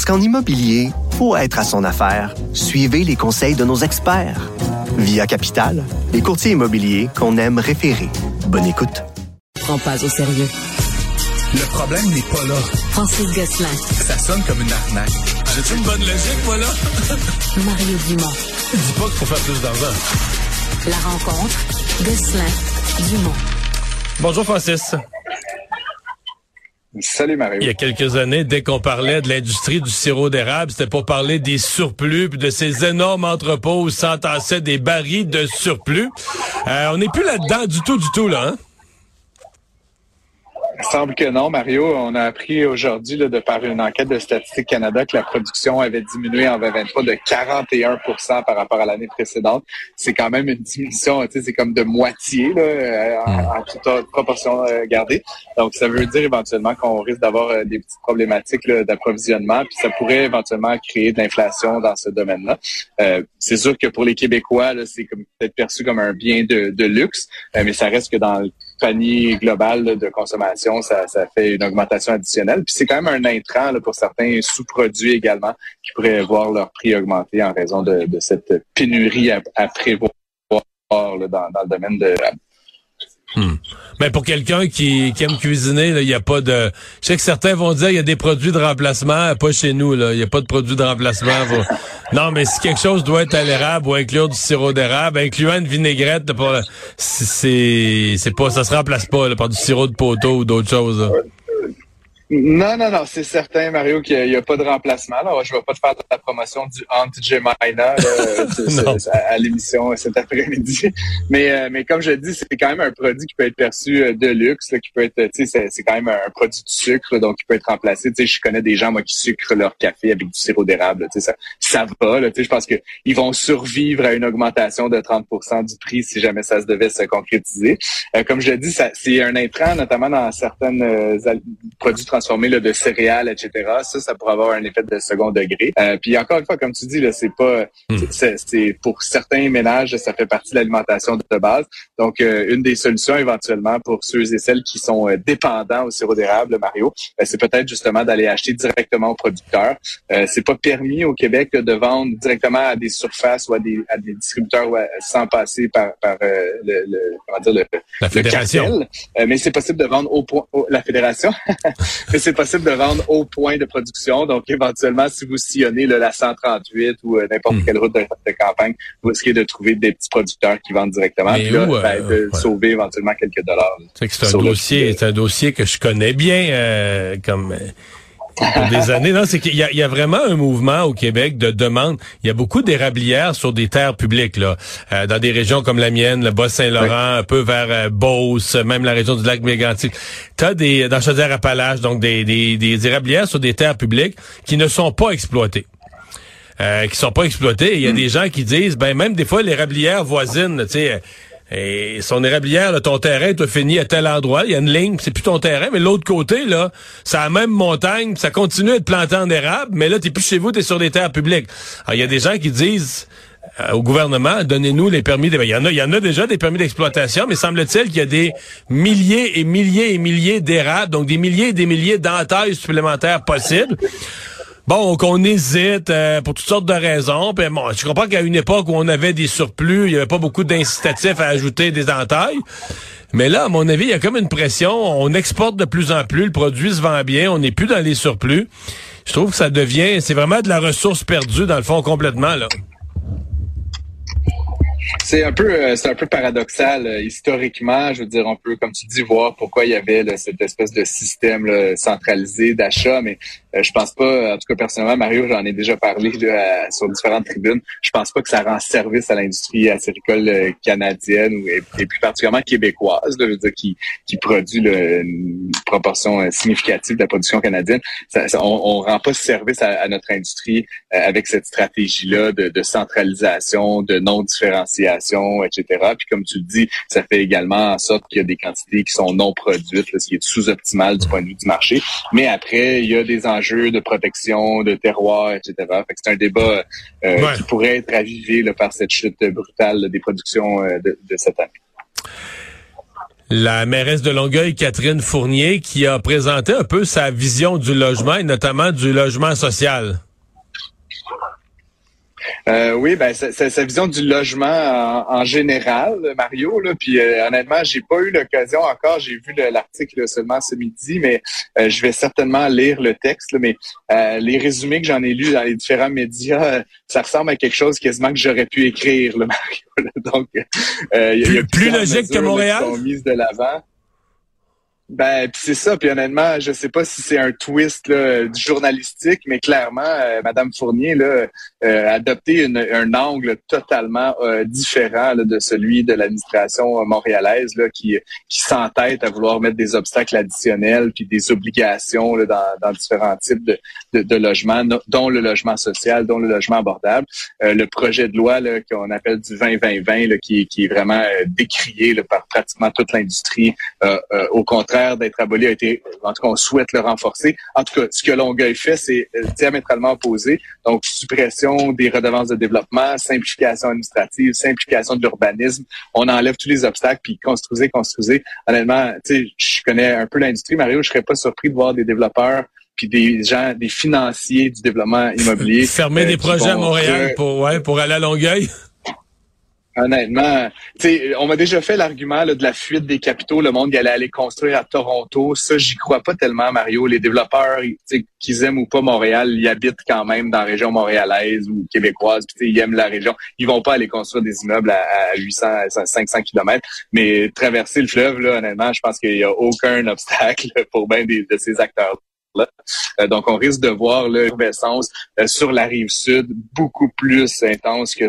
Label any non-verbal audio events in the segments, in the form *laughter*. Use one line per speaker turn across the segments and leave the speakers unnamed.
Parce qu'en immobilier, pour être à son affaire, suivez les conseils de nos experts. Via Capital, les courtiers immobiliers qu'on aime référer. Bonne écoute.
Prends pas au sérieux.
Le problème n'est pas là.
Francis Gosselin,
Ça sonne comme une arnaque. J'ai une bonne logique, moi, là? *laughs*
Mario Dumont.
Dis pas qu'il faut faire plus d'argent.
La rencontre, Gosselin, Dumont.
Bonjour Francis.
Salut Mario.
Il y a quelques années, dès qu'on parlait de l'industrie du sirop d'érable, c'était pour parler des surplus, puis de ces énormes entrepôts où s'entassaient des barils de surplus. Euh, on n'est plus là-dedans du tout, du tout, là. Hein?
Semble que non, Mario. On a appris aujourd'hui de par une enquête de Statistique Canada que la production avait diminué en 2023 de 41% par rapport à l'année précédente. C'est quand même une diminution, tu sais, c'est comme de moitié là, euh, en, toute proportion euh, gardée. Donc, ça veut dire éventuellement qu'on risque d'avoir euh, des petites problématiques d'approvisionnement, puis ça pourrait éventuellement créer de l'inflation dans ce domaine-là. Euh, c'est sûr que pour les Québécois, c'est peut-être perçu comme un bien de, de luxe, mais ça reste que dans le panier global de consommation, ça, fait une augmentation additionnelle. Puis c'est quand même un intrant pour certains sous-produits également qui pourraient voir leur prix augmenter en raison de, cette pénurie à, à prévoir dans, dans le domaine de
Mais pour quelqu'un qui, qui aime cuisiner, il n'y a pas de... Je sais que certains vont dire il y a des produits de remplacement, pas chez nous, là. Il n'y a pas de produits de remplacement. pour- *laughs* Non, mais si quelque chose doit être à l'érable ou inclure du sirop d'érable, incluant une vinaigrette, c'est c'est pas... Ça se remplace pas là, par du sirop de poteau ou d'autres choses. là.
Non, non, non, c'est certain, Mario, qu'il n'y a, pas de remplacement. Là. Je ne vais pas te faire de la promotion du *laughs*
Non.
c'est- à, l'émission cet après-midi. Mais, euh, mais comme je dis, c'est quand même un produit qui peut être perçu euh, de luxe, là, qui peut être, tu sais, c'est- quand même un produit de sucre, donc qui peut être remplacé. Tu sais, je connais des gens, moi, qui sucrent leur café avec du sirop d'érable. Tu sais, ça, ça va. Là, tu sais, je pense qu'ils vont survivre à une augmentation de 30% du prix si jamais ça se devait se concrétiser. Euh, comme je ça- c'est un intrant, notamment dans certaines euh, produits transformés là, de céréales, etc. Ça, ça pourrait avoir un effet de second degré. Euh, puis encore une fois, comme tu dis, là, c'est pas, c'est, c'est pour certains ménages, ça fait partie de l'alimentation de base. Donc, euh, une des solutions éventuellement pour ceux et celles qui sont euh, dépendants au sirop d'érable, Mario, ben, c'est peut-être justement d'aller acheter directement au producteur. Euh, c'est pas permis au Québec là, de vendre directement à des surfaces ou à des, à des distributeurs ouais, sans passer par, par euh, le, le- comment dire, le,
La
le
fédération.
cartel. Euh, mais c'est possible de vendre au point, au- la fédération. *laughs* mais c'est possible de vendre au point de production. Donc, éventuellement, si vous sillonnez là, la 138 ou euh, n'importe
Hmm.
quelle route de, de campagne, vous risquez de trouver des petits producteurs qui vendent directement.
Mais
Puis là,
où, euh,
ben, de
ouais.
sauver éventuellement quelques dollars.
C'est un dossier, c'est un dossier que je connais bien, euh, comme des années. Non, c'est qu'il y a, il y a vraiment un mouvement au Québec de demande. Il y a beaucoup d'érablières sur des terres publiques, là, euh, dans des régions comme la mienne, le Bas-Saint-Laurent, un peu vers euh, Beauce, même la région du lac Mégantic. T'as des dans Chaudière-Appalaches, donc des, des, des érablières sur des terres publiques qui ne sont pas exploitées. Euh, qui sont pas exploitées. Il y a des gens qui disent, ben même des fois l'érablière voisine, tu sais. Et son érablière, là, ton terrain, tu fini à tel endroit, il y a une ligne, c'est plus ton terrain, mais l'autre côté, là, c'est la même montagne, ça continue à être planté en érable, mais là, t'es plus chez vous, t'es sur des terres publiques. Alors, il y a des gens qui disent euh, au gouvernement, donnez-nous les permis. Il y en a, il y en a déjà des permis d'exploitation, mais semble-t-il qu'il y a des milliers et milliers et milliers d'érables, donc des milliers et des milliers d'entailles supplémentaires possibles. Bon, qu'on hésite euh, pour toutes sortes de raisons. Puis bon, je comprends qu'à une époque où on avait des surplus, il y avait pas beaucoup d'incitatifs à ajouter des entailles. Mais là, à mon avis, il y a comme une pression. On exporte de plus en plus, le produit se vend bien, on n'est plus dans les surplus. Je trouve que ça devient, c'est vraiment de la ressource perdue dans le fond complètement là.
C'est un peu, euh, c'est un peu paradoxal euh, historiquement. Je veux dire, on peut, comme tu dis, voir pourquoi il y avait cette espèce de système centralisé d'achat, mais je pense pas, en tout cas personnellement, Mario, j'en ai déjà parlé sur différentes tribunes. Je pense pas que ça rend service à l'industrie acéricole euh, canadienne ou et, plus particulièrement québécoise, là, je veux dire, qui, qui produit une proportion euh, significative de la production canadienne. Ça, on, on rend pas service à, notre industrie avec cette stratégie-là de, de, centralisation, de non-différenciation, etc. Puis comme tu le dis, ça fait également en sorte qu'il y a des quantités qui sont non produites, ce qui est sous-optimal du point de vue du marché. Mais après, il y a des de protection, de terroir, etc. Fait que c'est un débat euh, qui pourrait être ravivé par cette chute brutale des productions euh, de, de cette année
la mairesse de Longueuil, Catherine Fournier, qui a présenté un peu sa vision du logement et notamment du logement social.
Euh, oui, ben c'est sa vision du logement en, général, Mario. Là, puis euh, honnêtement, j'ai pas eu l'occasion encore. J'ai vu l'article seulement ce midi, mais euh, je vais certainement lire le texte. mais euh, les résumés que j'en ai lus dans les différents médias, ça ressemble à quelque chose quasiment que j'aurais pu écrire, là, Mario. Donc,
il y a, plus, logique que Montréal.
Qui sont mises de l'avant. Ben, c'est ça. Puis honnêtement, je sais pas si c'est un twist là, journalistique, mais clairement, euh, Madame Fournier là, euh, a adopté un angle totalement euh, différent de celui de l'administration montréalaise là, qui, s'entête à vouloir mettre des obstacles additionnels puis des obligations dans, différents types de, logements, dont le logement social, dont le logement abordable. le projet de loi qu'on appelle du 20-20-20, qui, est vraiment décrié par pratiquement toute l'industrie, au contraire d'être aboli a été, en tout cas, on souhaite le renforcer. En tout cas, ce que Longueuil fait, c'est euh, diamétralement opposé. Donc, suppression des redevances de développement, simplification administrative, simplification de l'urbanisme. On enlève tous les obstacles, puis construisez, construisez. Honnêtement, tu sais, je connais un peu l'industrie, Mario, je serais pas surpris de voir des développeurs puis des gens, des financiers du développement immobilier.
Fermer des euh, projets à Montréal pour, ouais, pour aller à Longueuil.
Honnêtement, on m'a déjà fait l'argument de la fuite des capitaux, le monde qui allait aller construire à Toronto. Ça, j'y crois pas tellement, Mario. Les développeurs, qu'ils aiment ou pas Montréal, ils habitent quand même dans la région montréalaise ou québécoise. Ils aiment la région. Ils vont pas aller construire des immeubles à, 800, 500 kilomètres. Mais traverser le fleuve, là, honnêtement, je pense qu'il y a aucun *laughs* obstacle pour bien des, de ces acteurs. Là. Euh, donc, on risque de voir l'effervescence euh, sur la rive sud beaucoup plus intense que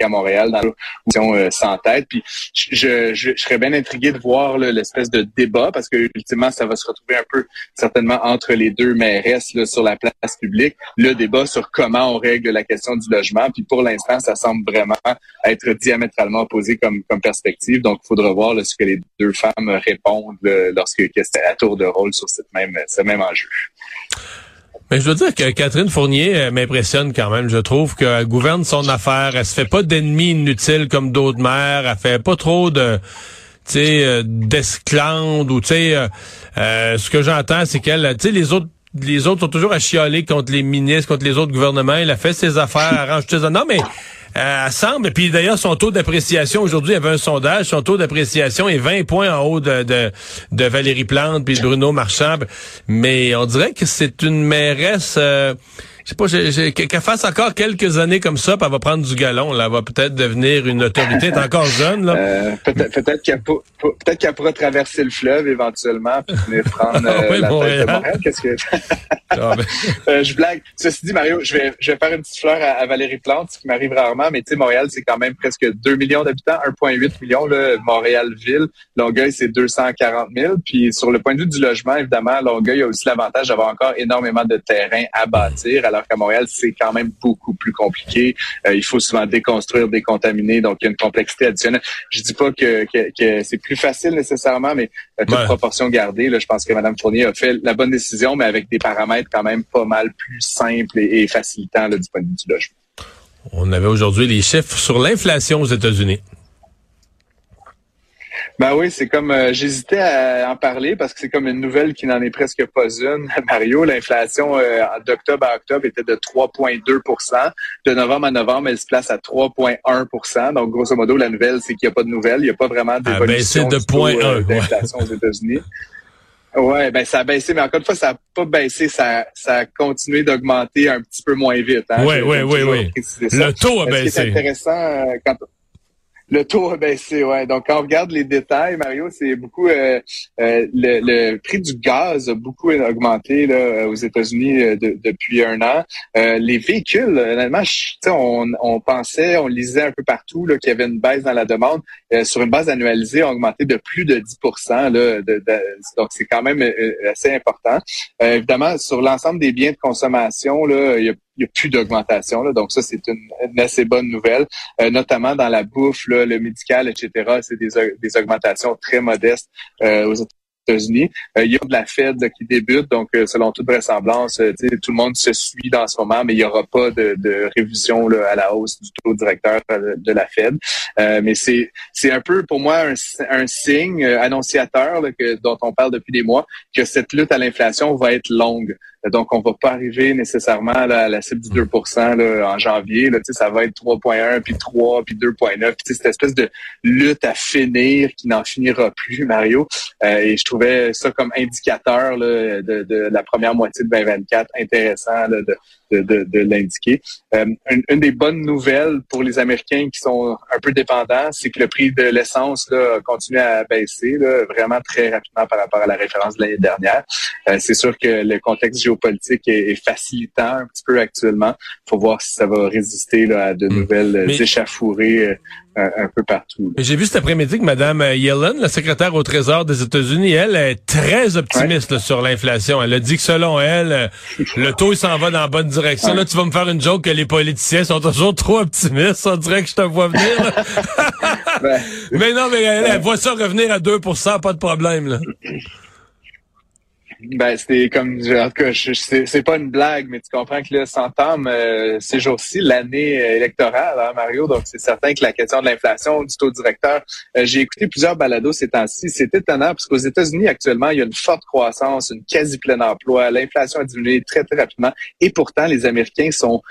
à Montréal dans l'option euh, sans tête. Puis je, serais bien intrigué de voir l'espèce de débat parce que ultimement ça va se retrouver un peu certainement entre les deux mairesses là, sur la place publique. Le débat sur comment on règle la question du logement. Puis pour l'instant, ça semble vraiment être diamétralement opposé comme, perspective. Donc il faudra voir ce que les deux femmes répondent lorsque c'est à tour de rôle sur cette même, ce même enjeu.
Mais je dois dire que Catherine Fournier euh, m'impressionne quand même. Je trouve qu'elle gouverne son affaire. Elle se fait pas d'ennemis inutiles comme d'autres mères. Elle fait pas trop de euh, d'esclandre ou tu sais euh, ce que j'entends c'est qu'elle tu sais les autres les autres sont toujours à chialer contre les ministres, contre les autres gouvernements. Elle a fait ses affaires, arrange tout ça. Non, mais euh, semble. Puis d'ailleurs, son taux d'appréciation, aujourd'hui, il y avait un sondage, son taux d'appréciation est 20 points en haut de, de, Valérie Plante puis Bruno Marchand. Mais on dirait que c'est une mairesse... Euh, je sais pas, qu'elle fasse encore quelques années comme ça, puis elle va prendre du galon. Là, elle va peut-être devenir une autorité. Elle est encore jeune. Là.
Euh, peut-être peut qu'elle peut pourra traverser le fleuve éventuellement, puis venir prendre *laughs* euh, oui, la tête de Montréal. Qu'est-ce que *laughs* ah, ben. *laughs* euh, je blague. Ceci dit, Mario, je vais je vais faire une petite fleur à, Valérie Plante, ce qui m'arrive rarement. Mais tu sais, Montréal, c'est quand même presque 2 millions d'habitants, 1,8 million. Montréal-Ville, Longueuil, c'est 240 000. Puis sur le point de vue du logement, évidemment, Longueuil a aussi l'avantage d'avoir encore énormément de terrain à bâtir alors qu'à Montréal, c'est quand même beaucoup plus compliqué. Euh, il faut souvent déconstruire, décontaminer, donc il y a une complexité additionnelle. Je dis pas que, c'est plus facile nécessairement, mais euh, toute proportion gardée, là, je pense que Mme Fournier a fait la bonne décision, mais avec des paramètres quand même pas mal plus simples et, facilitants du point de vue du logement.
On avait aujourd'hui les chiffres sur l'inflation aux États-Unis.
Ben oui, c'est comme euh, j'hésitais à en parler parce que c'est comme une nouvelle qui n'en est presque pas une. *laughs* Mario, l'inflation euh, d'octobre à octobre était de 3,2% De novembre à novembre, elle se place à 3,1% Donc, grosso modo, la nouvelle, c'est qu'il n'y a pas de nouvelle. Il n'y a pas vraiment d'évolution
de
euh, d'inflation aux États-Unis. Ouais, ben ça a baissé, mais encore une fois, ça n'a pas baissé, ça, ça a continué d'augmenter un petit peu moins vite.
Hein, oui, oui, oui, oui. Le taux a baissé.
Ce qui est intéressant quand Le taux a baissé, ouais. Donc, quand on regarde les détails, Mario, c'est beaucoup euh, euh, le, le, prix du gaz a beaucoup augmenté là, aux États-Unis euh, depuis un an. les véhicules, honnêtement, on, on pensait, on lisait un peu partout qu'il y avait une baisse dans la demande. sur une base annualisée, a augmenté de plus de 10 là, de, Donc, c'est quand même assez important. évidemment, sur l'ensemble des biens de consommation, là, il y a n'y a plus d'augmentation. Donc ça, c'est une, assez bonne nouvelle, euh, notamment dans la bouffe, là, le médical, etc. C'est des, des augmentations très modestes euh, aux États-Unis. Euh, il y a de la Fed qui débute, donc selon toute vraisemblance, tout le monde se suit dans ce moment, mais il n'y aura pas de, de révision là, à la hausse du taux directeur de la Fed. mais c'est un peu pour moi un, un signe annonciateur que, dont on parle depuis des mois que cette lutte à l'inflation va être longue. Donc, on va pas arriver nécessairement à la cible du 2 là, en janvier. Là, ça va être 3.1, puis 3, puis 2.9. Cette espèce de lutte à finir qui n'en finira plus, *laughs* Mario. Euh, et je trouvais ça comme indicateur là, de, de, la première moitié de 2024 intéressant là, de, de, de, l'indiquer. Euh, une, des bonnes nouvelles pour les Américains qui sont un peu dépendants, c'est que le prix de l'essence continue à baisser là, vraiment très rapidement par rapport à la référence de l'année dernière. Euh, c'est sûr que le contexte géopolitique est, facilitant un petit peu actuellement. Il faut voir si ça va résister là, à de hmm. nouvelles échafourées euh, un, peu partout.
J'ai vu cet après-midi que Mme Yellen, la secrétaire au Trésor des États-Unis, elle est très optimiste sur l'inflation. Elle a dit que selon elle, euh, *laughs* le taux il s'en va dans la bonne direction. Là, tu vas me faire une joke que les politiciens sont toujours trop optimistes. On dirait que je te vois venir. *laughs* Ben, *laughs* mais non, mais elle, elle voit ça revenir à 2% pas de problème. Là. *clears throat*
Ben, c'était comme, en tout cas, c'est pas une blague, mais tu comprends que là, s'entame euh, ces jours-ci l'année euh, électorale, hein, Mario. Donc, c'est certain que la question de l'inflation, du taux directeur, euh, j'ai écouté plusieurs balados ces temps-ci. C'est étonnant parce qu'aux États-Unis, actuellement, il y a une forte croissance, une quasi-plein emploi. L'inflation a diminué très, très rapidement. Et pourtant, les Américains sont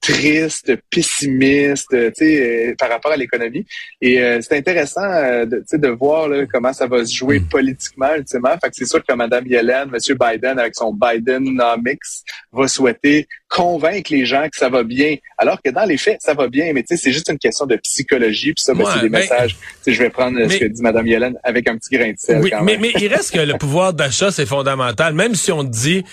tristes, pessimistes, tu sais, par rapport à l'économie. Et c'est intéressant, de, de voir là, comment ça va se jouer mm. politiquement, ultimement. Fait que c'est sûr que Mme Yellen M. Biden, avec son Bidenomics, va souhaiter convaincre les gens que ça va bien, alors que dans les faits, ça va bien, mais tu sais, c'est juste une question de psychologie, puis ça, ben, c'est des messages. je vais prendre ce que dit Mme Yellen avec un petit grain de sel.
Oui, mais, mais il reste que le pouvoir d'achat, c'est fondamental. Même si on dit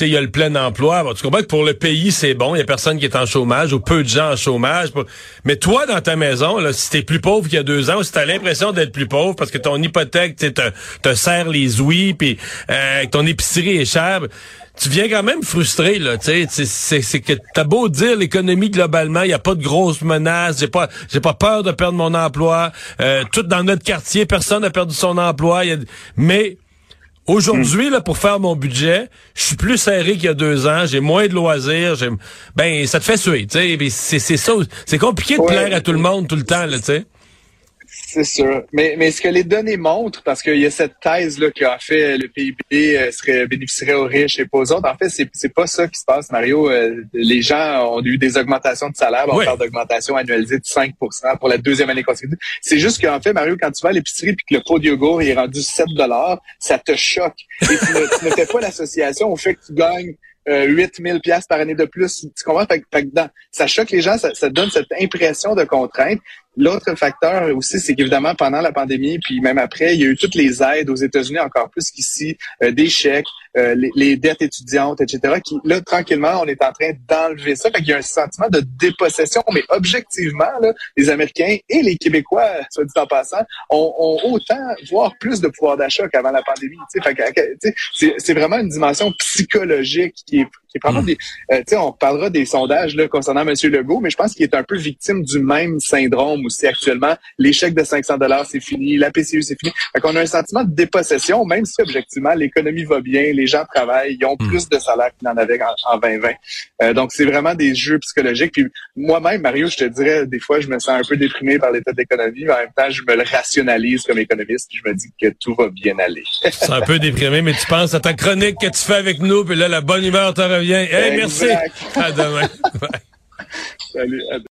il y a le plein emploi. tu comprends que pour le pays, c'est bon. Il y a personne qui est en chômage ou peu de gens en chômage. Mais toi, dans ta maison, là, si t'es plus pauvre qu'il y a deux ans, ou si t'as l'impression d'être plus pauvre parce que ton hypothèque te, te serre les ouïes, puis euh, ton épicerie est chère, tu viens quand même frustré tu sais, c'est que t'as beau dire l'économie globalement, il y a pas de grosses menaces, j'ai pas j'ai pas peur de perdre mon emploi, euh, tout dans notre quartier, personne n'a perdu son emploi, mais Aujourd'hui, là, pour faire mon budget, je suis plus serré qu'il y a deux ans, j'ai moins de loisirs, ben ça te fait suer, tu sais. C'est ça, c'est compliqué de plaire à tout le monde tout le temps, là, tu sais.
C'est sûr. Mais, mais ce que les données montrent, parce qu'il y a cette thèse-là qui a fait le PIB euh, serait, bénéficierait aux riches et pas aux autres, en fait, c'est, c'est pas ça qui se passe, Mario. Euh, les gens ont eu des augmentations de salaire. On parle d'augmentation annualisée de 5% pour la deuxième année consécutive. C'est juste qu'en fait, Mario, quand tu vas à l'épicerie et que le pot de yogourt est rendu 7 ça te choque. Et tu ne, tu ne fais pas l'association au fait que tu gagnes euh, 8000 pièces par année de plus. Tu comprends? Fait, fait, ça choque les gens, ça, ça donne cette impression de contrainte. L'autre facteur aussi, c'est qu'évidemment, pendant la pandémie, puis même après, il y a eu toutes les aides aux États-Unis, encore plus qu'ici, euh, des chèques, euh, les, dettes étudiantes, etc., qui, là, tranquillement, on est en train d'enlever ça. Fait qu'il y a un sentiment de dépossession, mais objectivement, là, les Américains et les Québécois, soit dit en passant, ont, autant, voire plus de pouvoir d'achat qu'avant la pandémie. C'est vraiment une dimension psychologique qui est Hmm. Euh, on parlera des sondages là, concernant M. Legault, mais je pense qu'il est un peu victime du même syndrome aussi actuellement. L'échec de 500 dollars, c'est fini. La PCU, c'est fini. Fait qu'on a un sentiment de dépossession, même si objectivement l'économie va bien, les gens travaillent, ils ont hmm. plus de salaire qu'ils n'en avaient en, 2020. Euh, donc c'est vraiment des jeux psychologiques. Puis moi-même, Mario, je te dirais, des fois, je me sens un peu déprimé par l'état de l'économie, mais en même temps, je me le rationalise comme économiste. Puis je me dis que tout va bien aller.
c'est un peu déprimé, mais tu penses à ta chronique que tu fais avec nous, puis là, la bonne humeur te revient. Hey, merci. À demain. *laughs*
Salut. À demain.